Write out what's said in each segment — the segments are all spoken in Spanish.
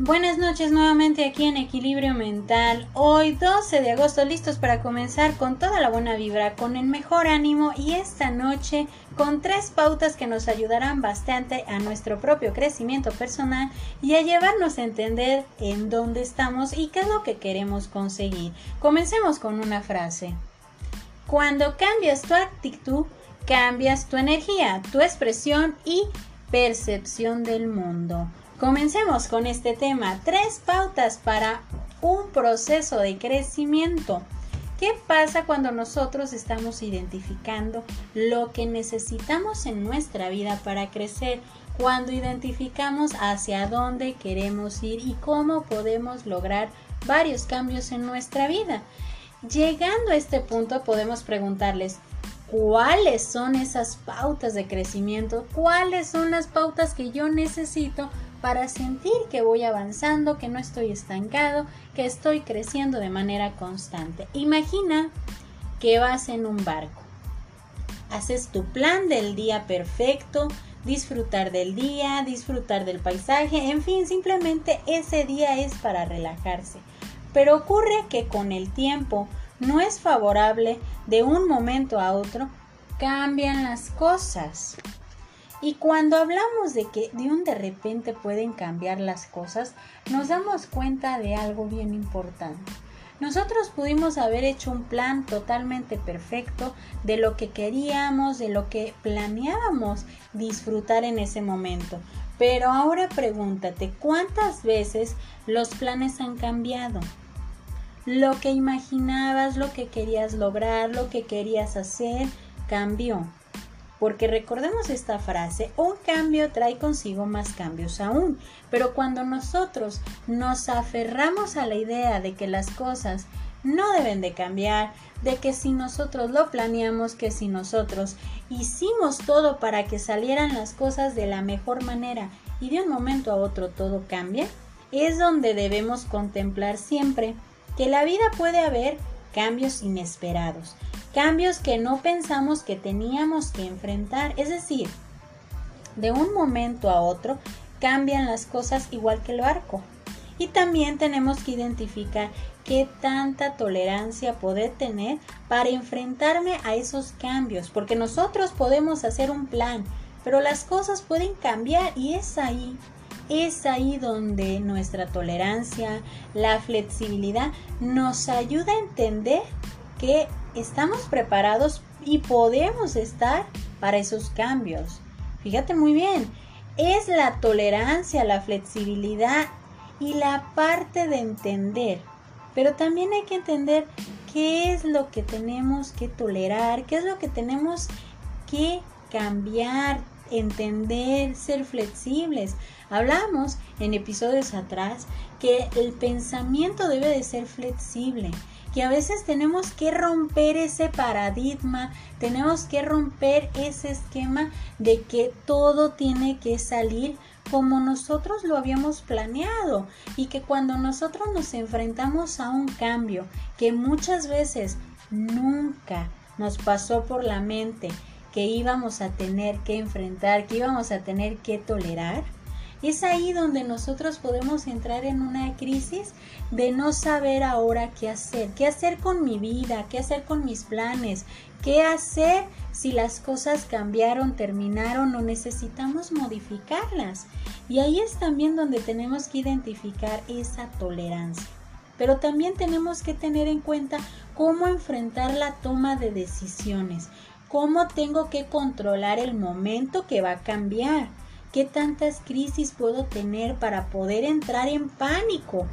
Buenas noches nuevamente aquí en Equilibrio Mental. Hoy 12 de agosto listos para comenzar con toda la buena vibra, con el mejor ánimo y esta noche con tres pautas que nos ayudarán bastante a nuestro propio crecimiento personal y a llevarnos a entender en dónde estamos y qué es lo que queremos conseguir. Comencemos con una frase. Cuando cambias tu actitud, cambias tu energía, tu expresión y percepción del mundo. Comencemos con este tema. Tres pautas para un proceso de crecimiento. ¿Qué pasa cuando nosotros estamos identificando lo que necesitamos en nuesra vida para crecer? Cuando identificamos hacia dónde queremos ir y cómo podemos lograr varios cambios en nuestra vida. Llegando a este punto podemos preguntarles, ¿cuáles son esas pautas de crecimiento? ¿Cuáles son las pautas que yo necesito para sentir que voy avanzando, que no estoy estancado, que estoy creciendo de manera constante. Imagina que vas en un barco. Haces tu plan del día perfecto, disfrutar del día, disfrutar del paisaje, en fin, simplemente ese día es para relajarse. Pero ocurre que con el tiempo no es favorable de un momento a otro, cambian las cosas. Y cuando hablamos de que de un de repente pueden cambiar las cosas, nos damos cuenta de algo bien importante. Nosotros pudimos haber hecho un plan totalmente perfecto de lo que queríamos, de lo que planeábamos disfrutar en ese momento. Pero ahora pregúntate, ¿cuántas veces los planes han cambiado? Lo que imaginabas, lo que querías lograr, lo que querías hacer, cambió. Porque recordemos esta frase, un cambio trae consigo más cambios aún. Pero cuando nosotros nos aferramos a la idea de que las cosas no deben de cambiar, de que si nosotros lo planeamos, que si nosotros hicimos todo para que salieran las cosas de la mejor manera y de un momento a otro todo cambia, es donde debemos contemplar siempre que la vida puede haber cambios inesperados, cambios que no pensamos que teníamos que enfrentar, es decir, de un momento a otro cambian las cosas igual que el barco. Y también tenemos que identificar qué tanta tolerancia poder tener para enfrentarme a esos cambios, porque nosotros podemos hacer un plan, pero las cosas pueden cambiar y es ahí, es ahí donde nuestra tolerancia, la flexibilidad nos ayuda a entender que estamos preparados y podemos estar para esos cambios. Fíjate muy bien, es la tolerancia, la flexibilidad y la parte de entender. Pero también hay que entender qué es lo que tenemos que tolerar, qué es lo que tenemos que cambiar, entender, ser flexibles. Hablamos en episodios atrás que el pensamiento debe de ser flexible que a veces tenemos que romper ese paradigma, tenemos que romper ese esquema de que todo tiene que salir como nosotros lo habíamos planeado y que cuando nosotros nos enfrentamos a un cambio que muchas veces nunca nos pasó por la mente que íbamos a tener que enfrentar, que íbamos a tener que tolerar, es ahí donde nosotros podemos entrar en una crisis de no saber ahora qué hacer, qué hacer con mi vida, qué hacer con mis planes, qué hacer si las cosas cambiaron, terminaron o necesitamos modificarlas. Y ahí es también donde tenemos que identificar esa tolerancia. Pero también tenemos que tener en cuenta cómo enfrentar la toma de decisiones, cómo tengo que controlar el momento que va a cambiar ¿Qué tantas crisis puedo tener para poder entrar en pánico?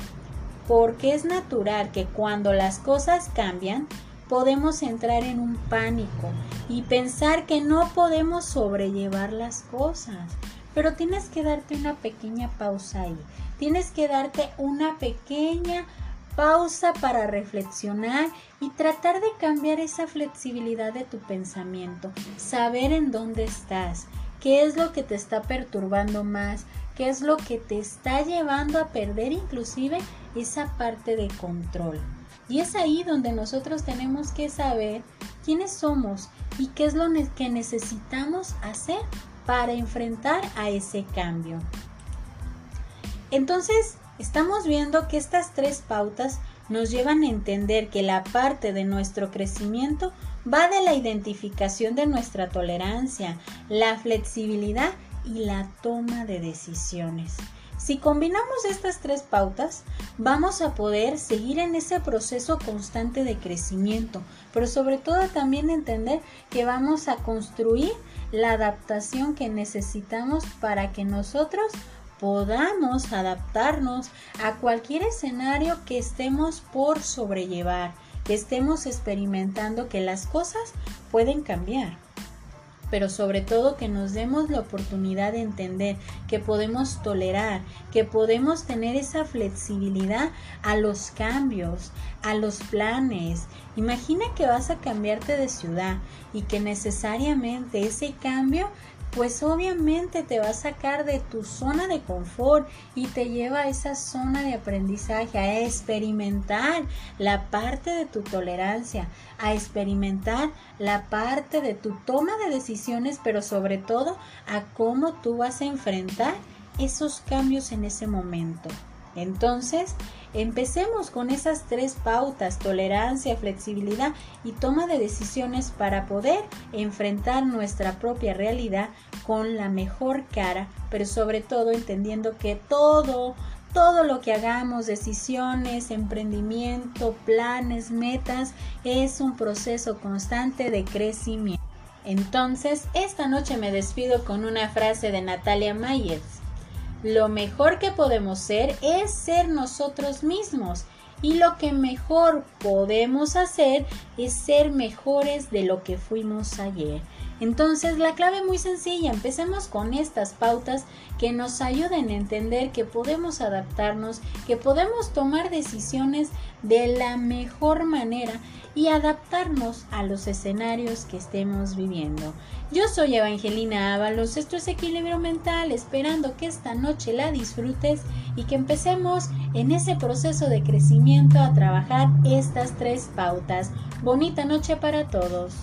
Porque es natural que cuando las cosas cambian, podemos entrar en un pánico y pensar que no podemos sobrellevar las cosas. Pero tienes que darte una pequeña pausa ahí. Tienes que darte una pequeña pausa para reflexionar y tratar de cambiar esa flexibilidad de tu pensamiento. Saber en dónde estás qué es lo que te está perturbando más, qué es lo que te está llevando a perder inclusive esa parte de control. Y es ahí donde nosotros tenemos que saber quiénes somos y qué es lo que necesitamos hacer para enfrentar a ese cambio. Entonces, estamos viendo que estas tres pautas nos llevan a entender que la parte de nuestro crecimiento va de la identificación de nuestra tolerancia, la flexibilidad y la toma de decisiones. Si combinamos estas tres pautas, vamos a poder seguir en ese proceso constante de crecimiento, pero sobre todo también entender que vamos a construir la adaptación que necesitamos para que nosotros podamos adaptarnos a cualquier escenario que estemos por sobrellevar, que estemos experimentando que las cosas pueden cambiar pero sobre todo que nos demos la oportunidad de entender que podemos tolerar, que podemos tener esa flexibilidad a los cambios, a los planes. Imagina que vas a cambiarte de ciudad y que necesariamente ese cambio pues obviamente te va a sacar de tu zona de confort y te lleva a esa zona de aprendizaje, a experimentar la parte de tu tolerancia, a experimentar la parte de tu toma de decisiones, pero sobre todo a cómo tú vas a enfrentar esos cambios en ese momento. Entonces, empecemos con esas tres pautas, tolerancia, flexibilidad y toma de decisiones para poder enfrentar nuestra propia realidad con la mejor cara, pero sobre todo entendiendo que todo, todo lo que hagamos, decisiones, emprendimiento, planes, metas, es un proceso constante de crecimiento. Entonces, esta noche me despido con una frase de Natalia Mayers. Lo mejor que podemos ser es ser nosotros mismos y lo que mejor podemos hacer es ser mejores de lo que fuimos ayer. Entonces la clave muy sencilla, empecemos con estas pautas que nos ayuden a entender que podemos adaptarnos, que podemos tomar decisiones de la mejor manera y adaptarnos a los escenarios que estemos viviendo. Yo soy Evangelina Ábalos, esto es Equilibrio Mental, esperando que esta noche la disfrutes y que empecemos en ese proceso de crecimiento a trabajar estas tres pautas. Bonita noche para todos.